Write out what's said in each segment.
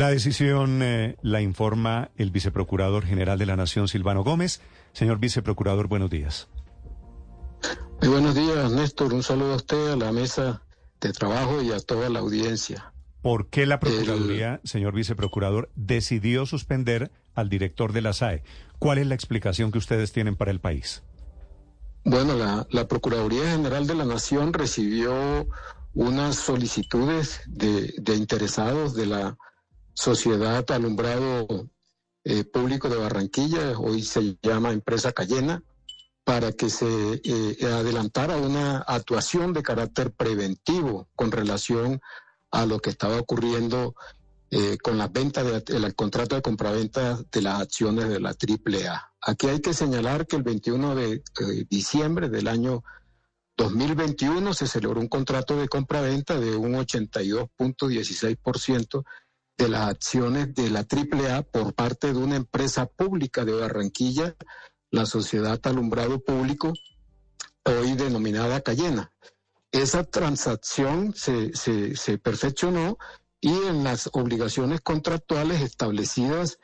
La decisión eh, la informa el viceprocurador general de la Nación, Silvano Gómez. Señor viceprocurador, buenos días. Muy buenos días, Néstor. Un saludo a usted, a la mesa de trabajo y a toda la audiencia. ¿Por qué la Procuraduría, señor viceprocurador, decidió suspender al director de la SAE? ¿Cuál es la explicación que ustedes tienen para el país? Bueno, la, la Procuraduría General de la Nación recibió unas solicitudes de, de interesados de la Sociedad Alumbrado eh, Público de Barranquilla, hoy se llama Empresa Cayena, para que se eh, adelantara una actuación de carácter preventivo con relación a lo que estaba ocurriendo eh, con la venta del contrato de compraventa de las acciones de la AAA. Aquí hay que señalar que el 21 de diciembre del año 2021 se celebró un contrato de compraventa de un 82.16% de las acciones de la AAA por parte de una empresa pública de Barranquilla la Sociedad Alumbrado Público, hoy denominada Cayena. Esa transacción se, se, perfeccionó y en las obligaciones contractuales establecidas,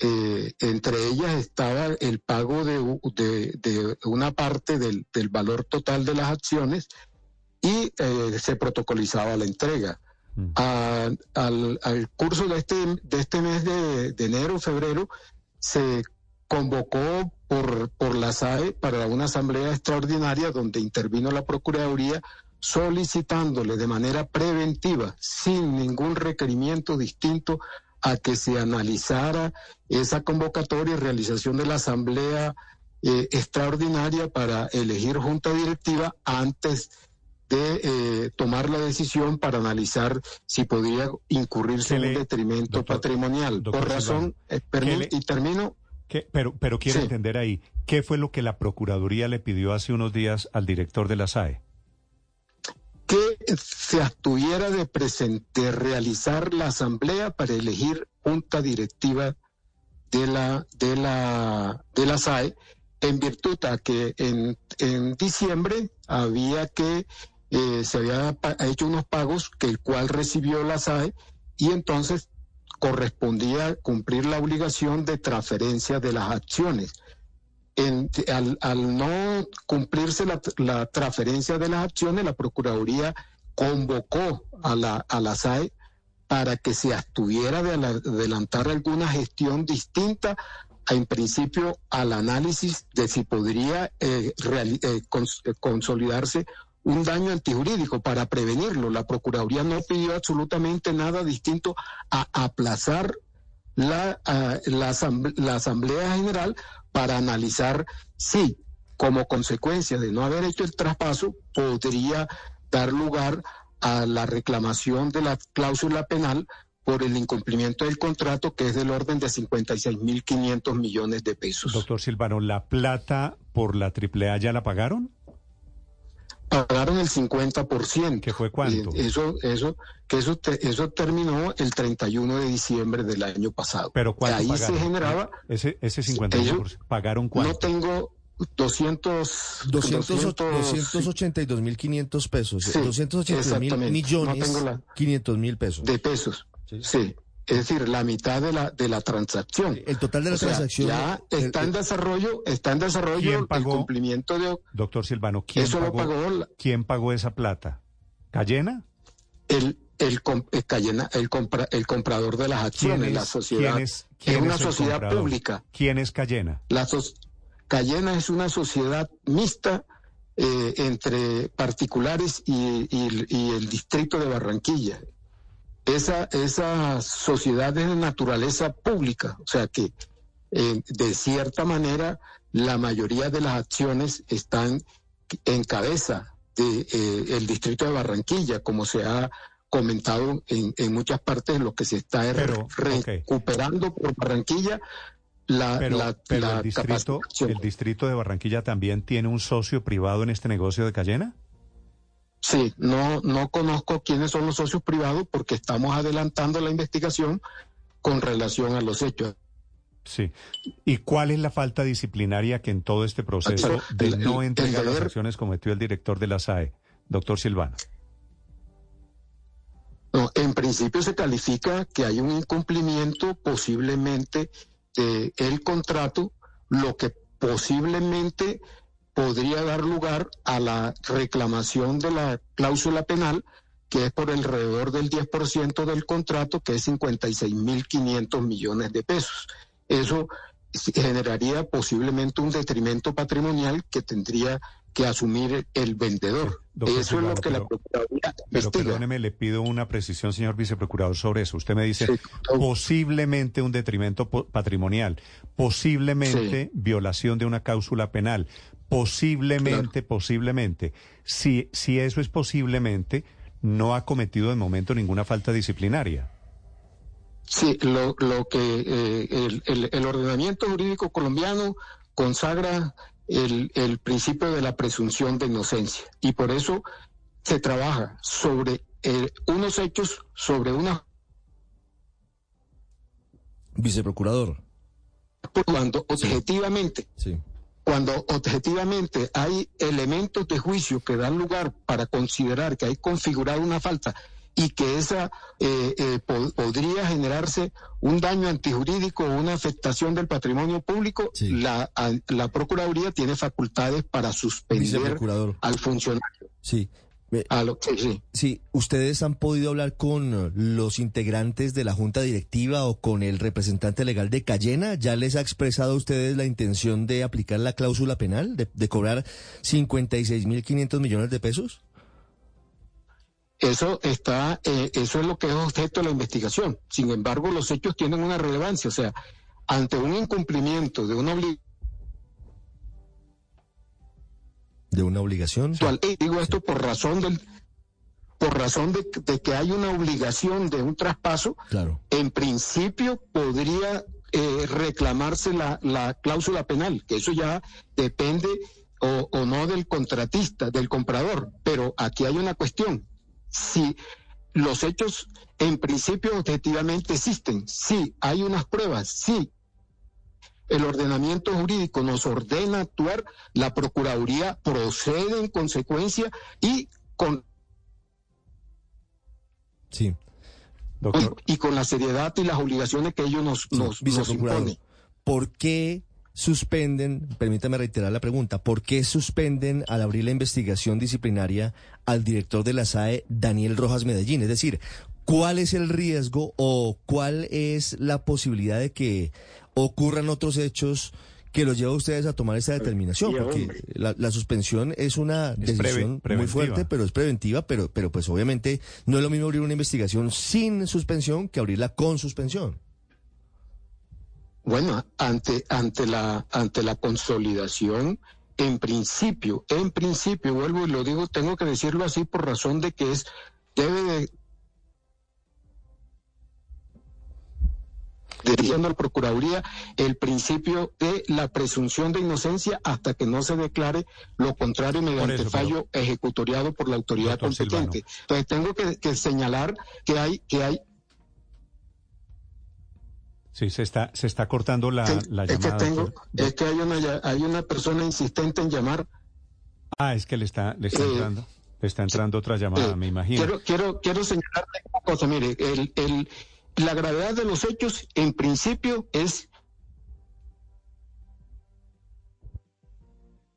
eh, entre ellas estaba el pago de, de, una parte del, del, valor total de las acciones y eh, se protocolizaba la entrega. Mm. al, al, curso de este, de este mes de, de enero, febrero, se convocó por, por la SAE para una asamblea extraordinaria donde intervino la Procuraduría solicitándole de manera preventiva, sin ningún requerimiento distinto, a que se analizara esa convocatoria y realización de la asamblea eh, extraordinaria para elegir junta directiva antes de eh, tomar la decisión para analizar si podría incurrirse en un detrimento patrimonial. Por razón, eh, y termino, pero, pero quiero entender ahí, ¿qué fue lo que la Procuraduría le pidió hace unos días al director de la SAE? Que se abstuviera de, de realizar la asamblea para elegir junta directiva de la, de la, de la SAE, en virtud a que en, en diciembre había que eh, se había hecho unos pagos que el cual recibió la SAE y entonces correspondía cumplir la obligación de transferencia de las acciones. al, no cumplirse la, transferencia de las acciones, la Procuraduría convocó a la, a la SAE para que se abstuviera de adelantar alguna gestión distinta en principio al análisis de si podría eh, eh, consolidarse un daño antijurídico para prevenirlo. La Procuraduría no pidió absolutamente nada distinto a aplazar la, la, Asamblea General para analizar si, como consecuencia de no haber hecho el traspaso, podría dar lugar a la reclamación de la cláusula penal por el incumplimiento del contrato, que es del orden de 56.500 millones de pesos. Doctor Silvano, ¿la plata por la AAA ya la pagaron? Pagaron el 50%. ¿Qué fue cuánto? Eso, eso, que eso, eso terminó el 31 de diciembre del año pasado. Pero ¿cuánto Ahí se generaba... Ese, ese 50%, ¿pagaron cuánto? No tengo 200... 282.500 pesos. Sí, 282 mil millones, no 500 mil pesos. De pesos, sí. Es decir, la mitad de la de la transacción. El total de la transacción. ya está en desarrollo, está en desarrollo el cumplimiento de. Doctor Silvano, ¿quién pagó, ¿Quién pagó esa plata? ¿Cayena? El el, el, Cayena, el, compra, el comprador de las acciones, la sociedad. es, una sociedad pública. ¿Quién es Cayena? La Cayena es una sociedad mixta eh, entre particulares y, y el distrito de Barranquilla esa, esa sociedad es de naturaleza pública, o sea que eh, de cierta manera la mayoría de las acciones están en cabeza del de, eh, el distrito de Barranquilla, como se ha comentado en, en muchas partes lo que se está recuperando por Barranquilla. La, la, el, distrito, ¿El distrito de Barranquilla también tiene un socio privado en este negocio de Cayena? Sí, no, no conozco quiénes son los socios privados porque estamos adelantando la investigación con relación a los hechos. Sí. ¿Y cuál es la falta disciplinaria que en todo este proceso de no entregar las acciones cometió el director de la SAE, doctor Silvano? No, en principio se califica que hay un incumplimiento posiblemente del contrato, lo que posiblemente podría dar lugar a la reclamación de la cláusula penal, que es por alrededor del 10% del contrato, que es 56.500 millones de pesos. Eso generaría posiblemente un detrimento patrimonial que tendría que asumir el vendedor. eso es lo que la Procuraduría Pero perdóneme, le pido una precisión, señor viceprocurador, sobre eso. Usted me dice posiblemente un detrimento patrimonial, posiblemente violación de una cláusula penal, posiblemente, posiblemente. Si, si eso es posiblemente, no ha cometido de momento ninguna falta disciplinaria. Sí, lo, lo que eh, el, el, ordenamiento jurídico colombiano consagra el, el, principio de la presunción de inocencia. Y por eso se trabaja sobre eh, unos hechos, sobre una... Viceprocurador. Cuando objetivamente, cuando objetivamente hay elementos de juicio que dan lugar para considerar que hay configurado una falta y que esa eh, eh, podría generarse un daño antijurídico o una afectación del patrimonio público, la, la Procuraduría tiene facultades para suspender al funcionario. Sí. sí, sí. ¿ustedes han podido hablar con los integrantes de la Junta Directiva o con el representante legal de Cayena? ¿Ya les ha expresado a ustedes la intención de aplicar la cláusula penal, de, de cobrar 56.500 millones de pesos? Eso está, eh, eso es lo que es objeto de la investigación. Sin embargo, los hechos tienen una relevancia. O sea, ante un incumplimiento de una obligación. De una obligación. Digo esto por razón del, por razón de, que hay una obligación de un traspaso. Claro. En principio podría eh, reclamarse la, la cláusula penal, que eso ya depende o, o no del contratista, del comprador. Pero aquí hay una cuestión si los hechos en principio objetivamente existen, si hay unas pruebas, si el ordenamiento jurídico nos ordena actuar, la Procuraduría procede en consecuencia y con... Sí. Y, con la seriedad y las obligaciones que ellos nos, nos, nos imponen. ¿Por qué suspenden, permítame reiterar la pregunta, ¿por qué suspenden al abrir la investigación disciplinaria al director de la SAE, Daniel Rojas Medellín? Es decir, ¿cuál es el riesgo o cuál es la posibilidad de que ocurran otros hechos que los lleva a ustedes a tomar esta determinación? Porque la, suspensión es una decisión muy fuerte, pero es preventiva, pero, pero pues obviamente no es lo mismo abrir una investigación sin suspensión que abrirla con suspensión. Bueno, ante, ante, la, ante la consolidación, en principio, en principio, vuelvo y lo digo, tengo que decirlo así por razón de que es, debe de, dirigiendo a la Procuraduría el principio de la presunción de inocencia hasta que no se declare lo contrario mediante fallo ejecutoriado por la autoridad competente. Entonces tengo que, que, señalar que hay, que hay Sí, se está, se está cortando la, llamada. Es que, tengo, es que hay una, hay una persona insistente en llamar. Ah, es que le está, le está eh, entrando. Le está entrando otra llamada, me imagino. Quiero, quiero, quiero señalarle una cosa, mire, el, el, la gravedad de los hechos en principio es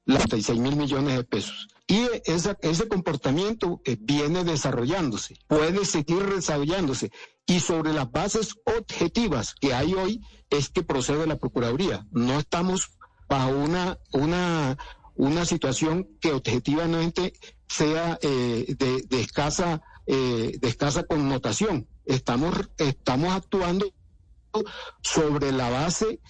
las 36 mil millones de pesos. Y ese comportamiento eh, viene desarrollándose, puede seguir desarrollándose. Y sobre las bases objetivas que hay hoy es que procede la Procuraduría. No estamos bajo una, una, una situación que objetivamente sea eh, de, escasa, eh, de escasa connotación. Estamos, estamos actuando sobre la base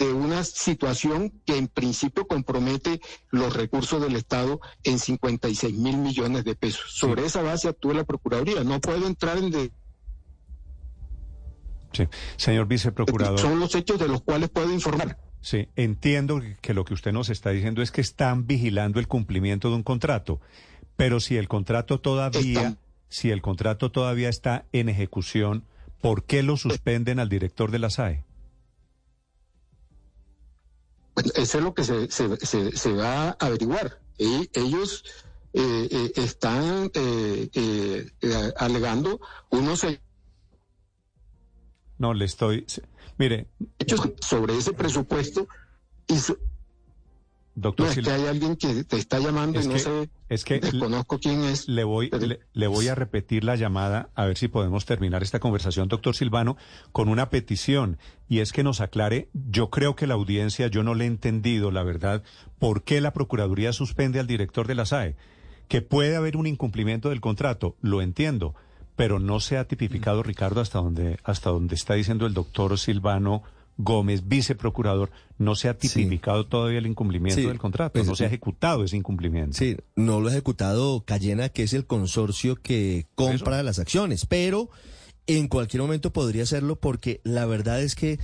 de una situación que en principio compromete los recursos del Estado en 56 mil millones de pesos. Sobre esa base actúa la Procuraduría. No puedo entrar en... De... Sí. Señor viceprocurador. Son los hechos de los cuales puedo informar. Sí, entiendo que lo que usted nos está diciendo es que están vigilando el cumplimiento de un contrato, pero si el contrato todavía, si el contrato todavía está en ejecución, ¿por qué lo suspenden al director de la SAE? Eso es lo que se, se, va a averiguar. Y ellos eh, eh, están eh, alegando unos no, le estoy... Mire... Sobre ese presupuesto y Doctor, no, es que hay alguien que te está llamando y no sé, es que desconozco quién es. Le voy, le, voy a repetir la llamada a ver si podemos terminar esta conversación, doctor Silvano, con una petición y es que nos aclare, yo creo que la audiencia, yo no le he entendido, la verdad, por qué la Procuraduría suspende al director de la SAE. Que puede haber un incumplimiento del contrato, lo entiendo, pero no se ha tipificado, Ricardo, hasta donde, hasta donde está diciendo el doctor Silvano Gómez, viceprocurador, no se ha tipificado todavía el incumplimiento del contrato, pues, no se ha ejecutado ese incumplimiento. Sí, no lo ha ejecutado Cayena, que es el consorcio que compra las acciones, pero en cualquier momento podría hacerlo porque la verdad es que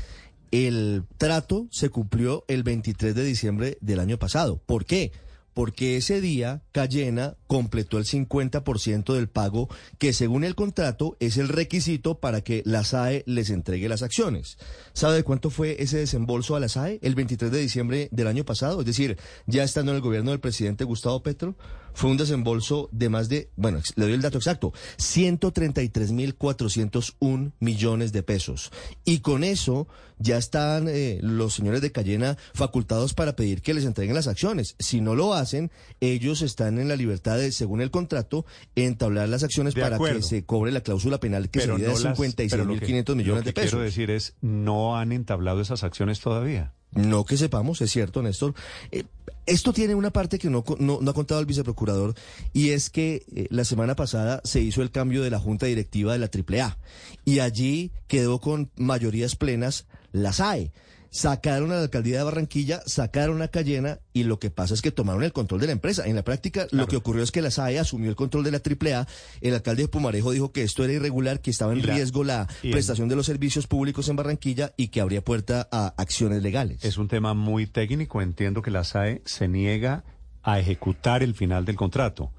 el trato se cumplió el 23 de diciembre del año pasado. ¿Por qué? Porque ese día Cayena completó el 50% del pago que según el contrato es el requisito para que la SAE les entregue las acciones. ¿Sabe de cuánto fue ese desembolso a la SAE el 23 de diciembre del año pasado? Es decir, ya estando en el gobierno del presidente Gustavo Petro, fue un desembolso de más de, bueno, le doy el dato exacto, 133.401 millones de pesos. Y con eso ya están eh, los señores de Cayena facultados para pedir que les entreguen las acciones. Si no lo hacen, ellos están en la libertad de, según el contrato, entablar las acciones para que se cobre la cláusula penal que sería de 56.500 millones de pesos. Lo que quiero decir es, no han entablado esas acciones todavía. No que sepamos, es cierto, Néstor. Eh, esto tiene una parte que no, no, ha contado el viceprocurador y es que eh, la semana pasada se hizo el cambio de la junta directiva de la AAA y allí quedó con mayorías plenas la SAE sacaron a la alcaldía de Barranquilla, sacaron a Cayena y lo que pasa es que tomaron el control de la empresa. En la práctica, lo que ocurrió es que la SAE asumió el control de la AAA. El alcalde de Pumarejo dijo que esto era irregular, que estaba en riesgo la prestación de los servicios públicos en Barranquilla y que habría puerta a acciones legales. Es un tema muy técnico. Entiendo que la SAE se niega a ejecutar el final del contrato.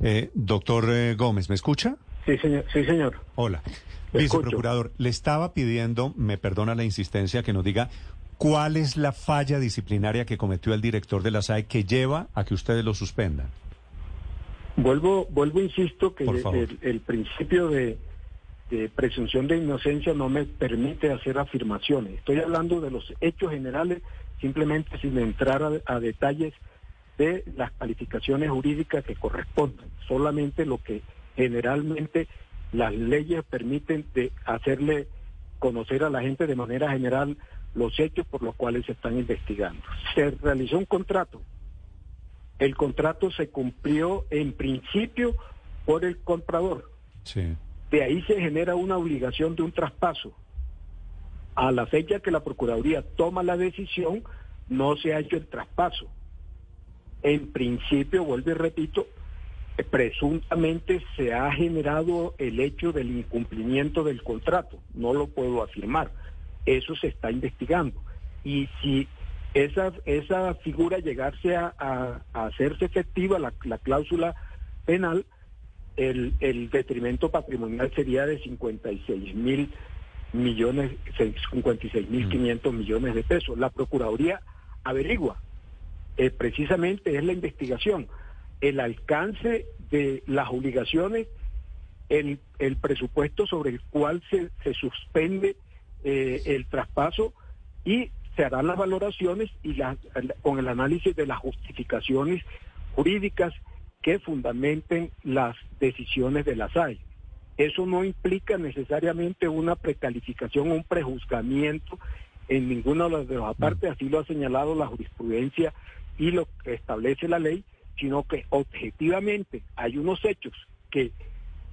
Eh, doctor eh, Gómez, ¿me escucha? Sí, señor. Sí, señor. Hola. Viceprocurador, le estaba pidiendo, me perdona la insistencia, que nos diga cuál es la falla disciplinaria que cometió el director de la SAE que lleva a que ustedes lo suspendan. Vuelvo, vuelvo, insisto, que el, principio de, presunción de inocencia no me permite hacer afirmaciones. Estoy hablando de los hechos generales, simplemente sin entrar a detalles de las calificaciones jurídicas que correspondan, solamente lo que generalmente las leyes permiten de hacerle conocer a la gente de manera general los hechos por los cuales se están investigando. Se realizó un contrato. El contrato se cumplió en principio por el comprador. De ahí se genera una obligación de un traspaso. A la fecha que la Procuraduría toma la decisión, no se ha hecho el traspaso. En principio, vuelvo y repito, presuntamente se ha generado el hecho del incumplimiento del contrato. No lo puedo afirmar. Eso se está investigando. Y si esa, esa figura llegase a, hacerse efectiva, la, cláusula penal, el, el, detrimento patrimonial sería de 56 mil millones, 56 mil 500 millones de pesos. La Procuraduría averigua. Eh, precisamente es la investigación el alcance de las obligaciones, el, el presupuesto sobre el cual se, se suspende eh, el traspaso y se harán las valoraciones y la, con el análisis de las justificaciones jurídicas que fundamenten las decisiones de la SAE. Eso no implica necesariamente una precalificación un prejuzgamiento en ninguna de las partes, así lo ha señalado la jurisprudencia y lo que establece la ley, sino que objetivamente hay unos hechos que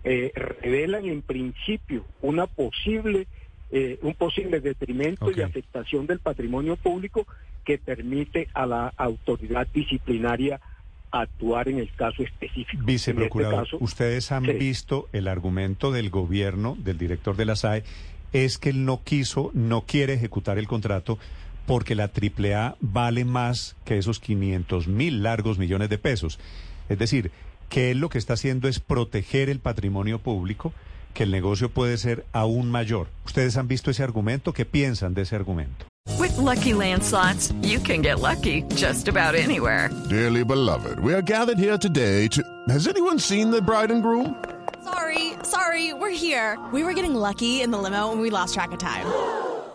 eh, revelan en principio una posible eh, un posible detrimento y afectación del patrimonio público que permite a la autoridad disciplinaria actuar en el caso específico. Viceprocurador, este ustedes han visto el argumento del gobierno, del director de la SAE, es que él no quiso, no quiere ejecutar el contrato porque la AAA vale más que esos 500 mil largos millones de pesos. Es decir, que él lo que está haciendo es proteger el patrimonio público, que el negocio puede ser aún mayor. ¿Ustedes han visto ese argumento? ¿Qué piensan de ese argumento? With lucky landslots, you can get lucky just about anywhere. Dearly beloved, we are gathered here today to. Has anyone seen the bride and groom? Sorry, sorry, we're here. We were getting lucky in the limo and we lost track of time.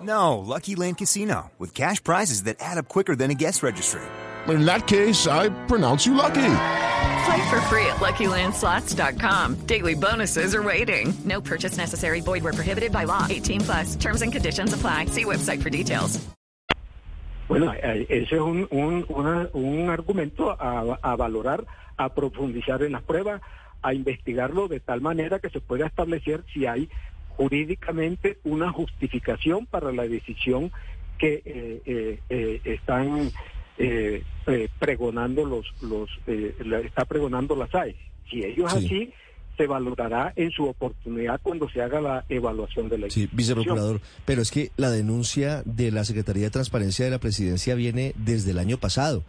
No, Lucky Land Casino, with cash prizes that add up quicker than a guest registry. In that case, I pronounce you lucky. Play for free at LuckyLandSlots.com. Daily bonuses are waiting. No purchase necessary. Void where prohibited by law. 18 plus. Terms and conditions apply. See website for details. Bueno, eh, ese es un, un, una, un argumento a, a valorar, a profundizar en las pruebas, a investigarlo de tal manera que se pueda establecer si hay jurídicamente una justificación para la decisión que eh, eh, eh, están eh, eh, pregonando los los eh, la, está pregonando la SAE. Si ellos sí. así se valorará en su oportunidad cuando se haga la evaluación de la Sí, viceprocurador, pero es que la denuncia de la Secretaría de Transparencia de la Presidencia viene desde el año pasado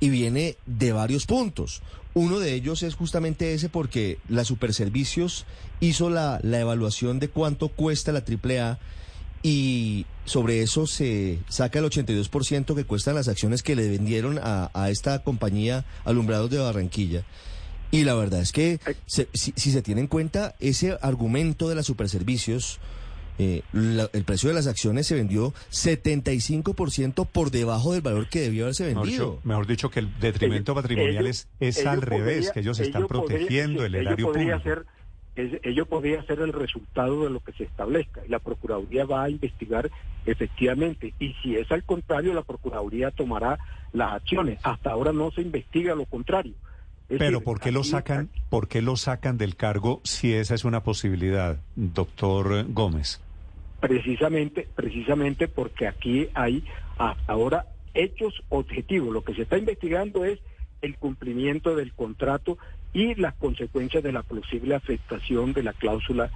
y viene de varios puntos. Uno de ellos es justamente ese porque la Superservicios hizo la, la evaluación de cuánto cuesta la AAA y sobre eso se saca el 82% que cuestan las acciones que le vendieron a, a esta compañía Alumbrados de Barranquilla. Y la verdad es que se, si, si, se tiene en cuenta ese argumento de las superservicios, eh, la, el precio de las acciones se vendió 75% por debajo del valor que debió haberse vendido. Mejor dicho, mejor dicho que el detrimento ellos, patrimonial ellos, es, es al podría, revés, que ellos están protegiendo podría, el erario público. Ser, es, ello podría ser el resultado de lo que se establezca y la Procuraduría va a investigar efectivamente y si es al contrario la Procuraduría tomará las acciones. Hasta ahora no se investiga lo contrario. Es Pero decir, ¿por qué lo sacan? ¿Por qué lo sacan del cargo si esa es una posibilidad, doctor Gómez? Precisamente, precisamente porque aquí hay hasta ahora hechos objetivos. Lo que se está investigando es el cumplimiento del contrato y las consecuencias de la posible afectación de la cláusula,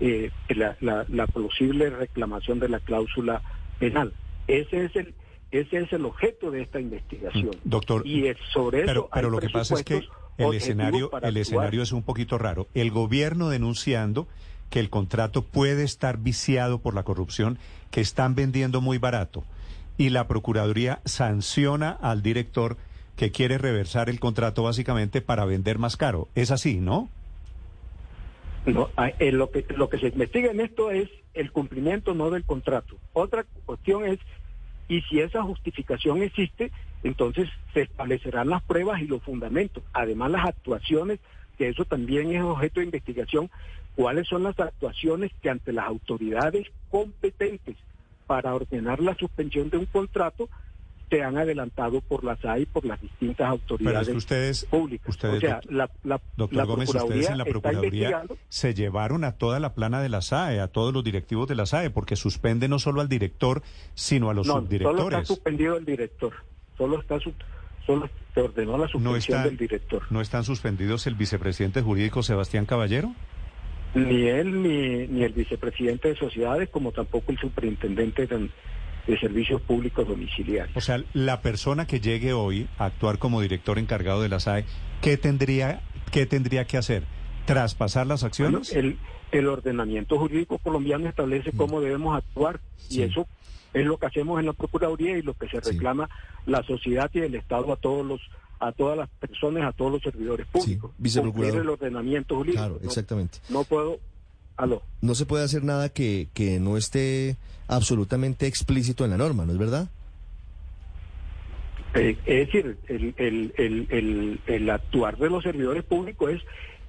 eh, la, la, la posible reclamación de la cláusula penal. Ese es el ese es el objeto de esta investigación. Doctor, y es sobre pero, eso pero lo que pasa es que el escenario, el escenario es un poquito raro. El gobierno denunciando que el contrato puede estar viciado por la corrupción, que están vendiendo muy barato, y la Procuraduría sanciona al director que quiere reversar el contrato básicamente para vender más caro. Es así, ¿no? No, eh, lo, que, lo que se investiga en esto es el cumplimiento no del contrato. Otra cuestión es y si esa justificación existe, entonces se establecerán las pruebas y los fundamentos. Además, las actuaciones, que eso también es objeto de investigación, cuáles son las actuaciones que ante las autoridades competentes para ordenar la suspensión de un contrato se han adelantado por la SAI y por las distintas autoridades Pero es que ustedes, públicas. Ustedes, o sea, la, la, doctor la Gómez, ustedes en la Procuraduría se llevaron a toda la plana de la SAE, a todos los directivos de la SAE, porque suspende no solo al director, sino a los no, subdirectores. Solo está suspendido el director. Solo está su, solo se ordenó la suspensión no está, del director. ¿No están suspendidos el vicepresidente jurídico Sebastián Caballero? Ni él, ni, ni el vicepresidente de sociedades, como tampoco el superintendente de, de servicios públicos domiciliarios. O sea, la persona que llegue hoy a actuar como director encargado de la SAE, ¿qué tendría, qué tendría que hacer? ¿Traspasar las acciones? Bueno, el, el, ordenamiento jurídico colombiano establece mm. cómo debemos actuar sí. y eso es lo que hacemos en la Procuraduría y lo que se reclama sí. la sociedad y el Estado a todos los a todas las personas, a todos los servidores públicos. Sí, viceprocurador. el ordenamiento jurídico. Claro, exactamente. No, no puedo Aló. No se puede hacer nada que, que no esté absolutamente explícito en la norma, ¿no es verdad? Eh, es decir, el, el, el, el, actuar de los servidores públicos es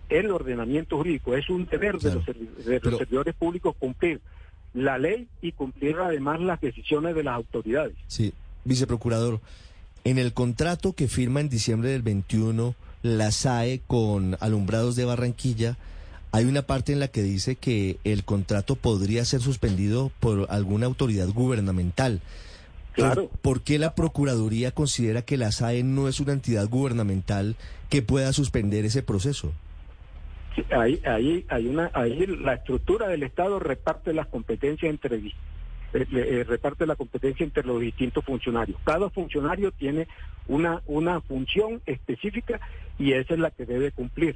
el ordenamiento jurídico, es un deber claro. de, los, de los servidores públicos cumplir la ley y cumplir además las decisiones de las autoridades. Sí, viceprocurador, en el contrato que firma en diciembre del 21 la SAE con Alumbrados de Barranquilla, hay una parte en la que dice que el contrato podría ser suspendido por alguna autoridad gubernamental. Claro. ¿Por, qué la Procuraduría considera que la SAE no es una entidad gubernamental que pueda suspender ese proceso? ahí, ahí, hay una, ahí la estructura del Estado reparte las competencias entre eh, eh, reparte la competencia entre los distintos funcionarios. Cada funcionario tiene una, una función específica y esa es la que debe cumplir.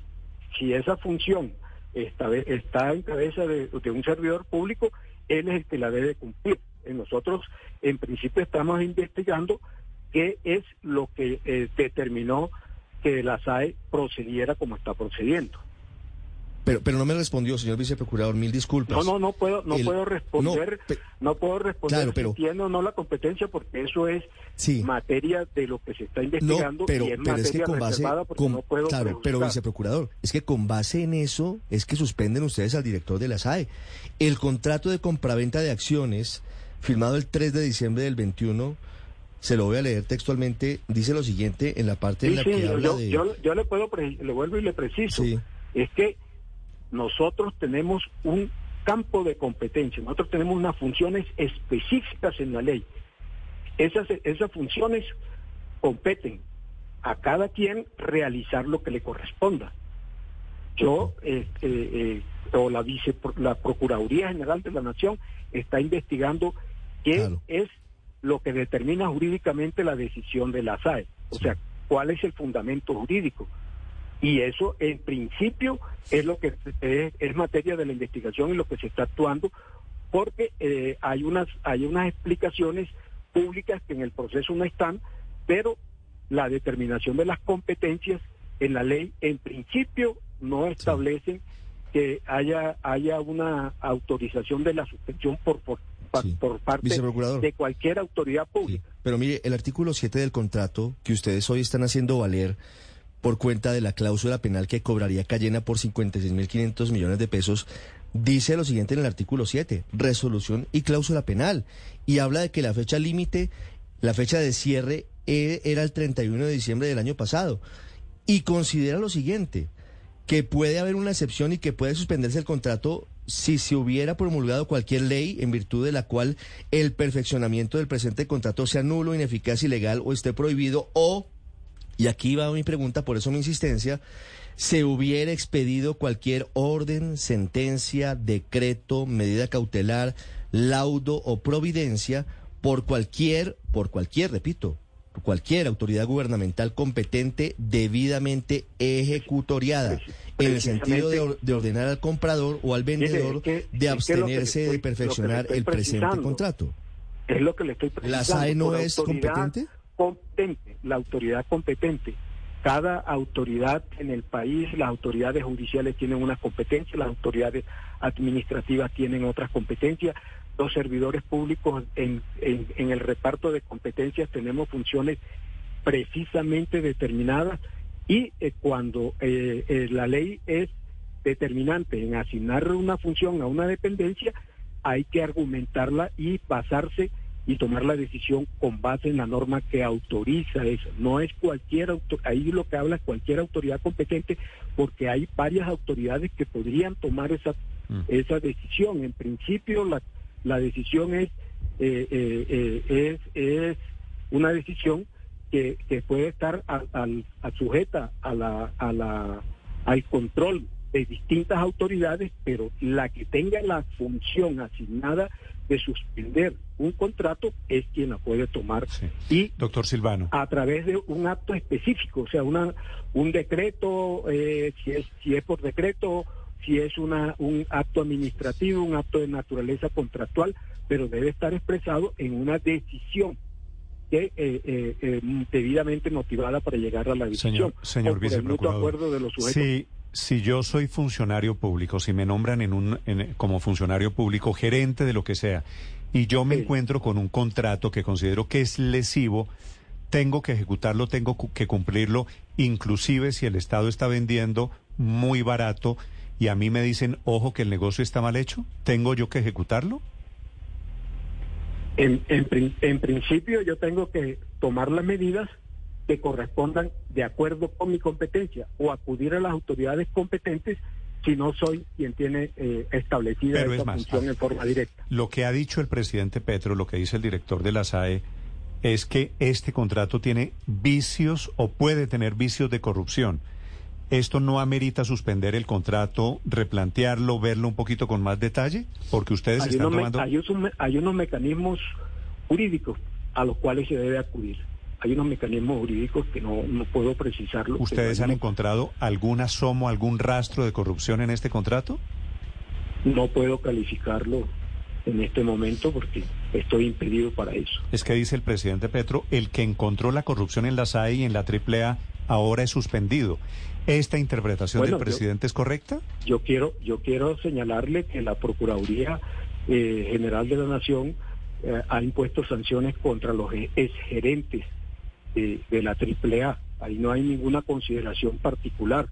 Si esa función está, está en cabeza de, un servidor público, él es el que la debe cumplir. Eh, nosotros, en principio, estamos investigando qué es lo que determinó que la SAE procediera como está procediendo. Pero, pero no me respondió, señor viceprocurador, mil disculpas. No, no, no puedo, no puedo responder, no, puedo responder pero, si tiene o no la competencia porque eso es materia de lo que se está investigando pero, y es pero materia es que con base, no puedo Claro, pero viceprocurador, es que con base en eso es que suspenden ustedes al director de la SAE. El contrato de compraventa de acciones, firmado el 3 de diciembre del 21, se lo voy a leer textualmente, dice lo siguiente en la parte en la que habla yo, de... Yo, yo le puedo, le vuelvo y le preciso, es que nosotros tenemos un campo de competencia, nosotros tenemos unas funciones específicas en la ley. Esas, esas funciones competen a cada quien realizar lo que le corresponda. Yo, eh, eh, eh, o la, vice, la Procuraduría General de la Nación está investigando qué es lo que determina jurídicamente la decisión de la SAE. O sea, cuál es el fundamento jurídico. Y eso, en principio, es lo que es, materia de la investigación y lo que se está actuando, porque eh, hay unas hay unas explicaciones públicas que en el proceso no están, pero la determinación de las competencias en la ley, en principio, no establecen que haya haya una autorización de la suspensión por por, parte de cualquier autoridad pública. Pero mire, el artículo 7 del contrato que ustedes hoy están haciendo valer por cuenta de la cláusula penal que cobraría Cayena por 56.500 millones de pesos, dice lo siguiente en el artículo 7, resolución y cláusula penal, y habla de que la fecha límite, la fecha de cierre eh, era el 31 de diciembre del año pasado, y considera lo siguiente, que puede haber una excepción y que puede suspenderse el contrato si se hubiera promulgado cualquier ley en virtud de la cual el perfeccionamiento del presente contrato sea nulo, ineficaz, ilegal o esté prohibido o y aquí va mi pregunta, por eso mi insistencia, se hubiera expedido cualquier orden, sentencia, decreto, medida cautelar, laudo o providencia por cualquier, por cualquier, repito, por cualquier autoridad gubernamental competente debidamente ejecutoriada, en el sentido de, ordenar al comprador o al vendedor de abstenerse de perfeccionar el presente contrato. Es lo que le estoy preguntando. ¿La SAE no es competente? Competente, la autoridad competente. Cada autoridad en el país, las autoridades judiciales tienen unas competencias, las autoridades administrativas tienen otras competencias, los servidores públicos en, en, el reparto de competencias tenemos funciones precisamente determinadas y eh, cuando eh, eh, la ley es determinante en asignar una función a una dependencia, hay que argumentarla y basarse y tomar la decisión con base en la norma que autoriza eso. No es cualquier ahí lo que habla es cualquier autoridad competente, porque hay varias autoridades que podrían tomar esa, mm. esa decisión. En principio, la, la decisión es, eh, eh, eh, es, es una decisión que, que puede estar al, sujeta a la, a la, al control de distintas autoridades, pero la que tenga la función asignada de suspender un contrato es quien la puede tomar. Y doctor Silvano. A través de un acto específico, o sea, una, un decreto, eh, si, es, si es por decreto, si es una, un acto administrativo, un acto de naturaleza contractual, pero debe estar expresado en una decisión que, eh, eh, debidamente motivada para llegar a la decisión. Señor, señor acuerdo de los sujetos si yo soy funcionario público, si me nombran en un, como funcionario público, gerente de lo que sea, y yo me encuentro con un contrato que considero que es lesivo, tengo que ejecutarlo, tengo que cumplirlo, inclusive si el Estado está vendiendo muy barato y a mí me dicen, ojo, que el negocio está mal hecho, ¿tengo yo que ejecutarlo? En, en principio yo tengo que tomar las medidas que correspondan de acuerdo con mi competencia o acudir a las autoridades competentes si no soy quien tiene eh, establecida Pero es esa más, función en forma directa. Lo que ha dicho el presidente Petro, lo que dice el director de la SAE, es que este contrato tiene vicios o puede tener vicios de corrupción. ¿Esto no amerita suspender el contrato, replantearlo, verlo un poquito con más detalle? Porque ustedes Hay, están unos, tomando... hay unos mecanismos jurídicos a los cuales se debe acudir. Hay unos mecanismos jurídicos que no, no puedo precisarlo. ¿Ustedes han encontrado algún asomo, algún rastro de corrupción en este contrato? No puedo calificarlo en este momento porque estoy impedido para eso. Es que dice el presidente Petro, el que encontró la corrupción en la SAE y en la AAA ahora es suspendido. ¿Esta interpretación Bueno, del yo- presidente es correcta? Yo quiero, yo quiero señalarle que la Procuraduría eh, General de la Nación eh, ha impuesto sanciones contra los exgerentes de, de la AAA. Ahí no hay ninguna consideración particular.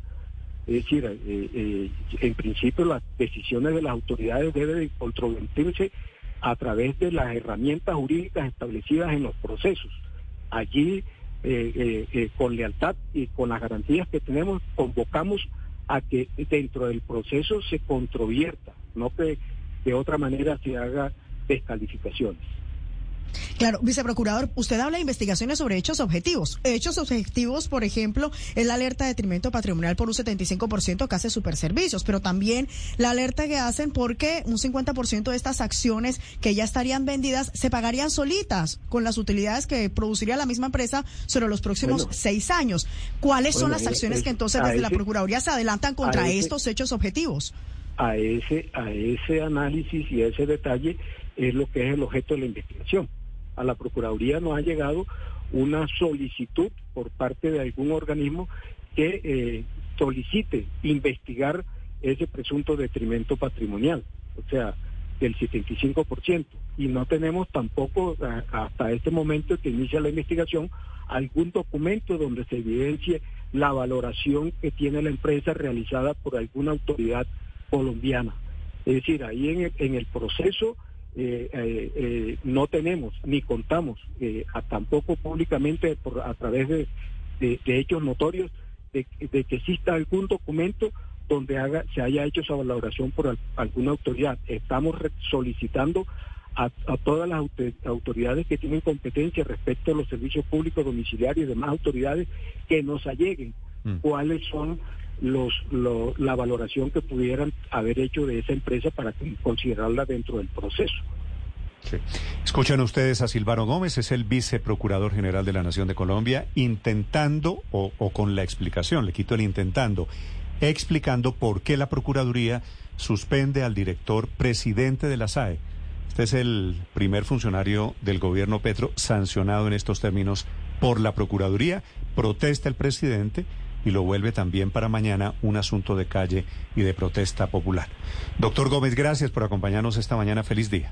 Es decir, eh, eh, en principio las decisiones de las autoridades deben de controvertirse a través de las herramientas jurídicas establecidas en los procesos. Allí, eh, con lealtad y con las garantías que tenemos, convocamos a que dentro del proceso se controvierta, no que de otra manera se haga descalificaciones. Claro, viceprocurador, usted habla de investigaciones sobre hechos objetivos. Hechos objetivos, por ejemplo, es la alerta de detrimento patrimonial por un 75% que hace Superservicios, pero también la alerta que hacen porque un 50% de estas acciones que ya estarían vendidas se pagarían solitas con las utilidades que produciría la misma empresa sobre los próximos Bueno. seis años. ¿Cuáles son las eh, acciones es- que entonces a desde la Procuraduría se adelantan contra ese- estos hechos objetivos? a ese, a ese análisis y a ese detalle es lo que es el objeto de la investigación. A la Procuraduría nos ha llegado una solicitud por parte de algún organismo que eh, solicite investigar ese presunto detrimento patrimonial, o sea, del 75%. Y no tenemos tampoco hasta este momento que inicia la investigación algún documento donde se evidencie la valoración que tiene la empresa realizada por alguna autoridad colombiana. Es decir, ahí en el, en el proceso eh, eh, eh, no tenemos ni contamos eh, a- tampoco públicamente por, a través de, de- de hechos notorios de, de que exista algún documento donde haga, se haya hecho esa valoración por al- alguna autoridad. Estamos re- solicitando a, a todas las auto- autoridades que tienen competencia respecto a los servicios públicos domiciliarios y demás autoridades que nos alleguen Mm. cuáles son los, lo- la valoración que pudieran haber hecho de esa empresa para considerarla dentro del proceso. Sí. Escuchan ustedes a Silvano Gómez, es el viceprocurador general de la Nación de Colombia, intentando, o, o con la explicación, le quito el intentando, explicando por qué la Procuraduría suspende al director presidente de la SAE. Este es el primer funcionario del gobierno Petro sancionado en estos términos por la Procuraduría. Protesta el presidente y lo vuelve también para mañana un asunto de calle y de protesta popular. Doctor Gómez, gracias por acompañarnos esta mañana. Feliz día.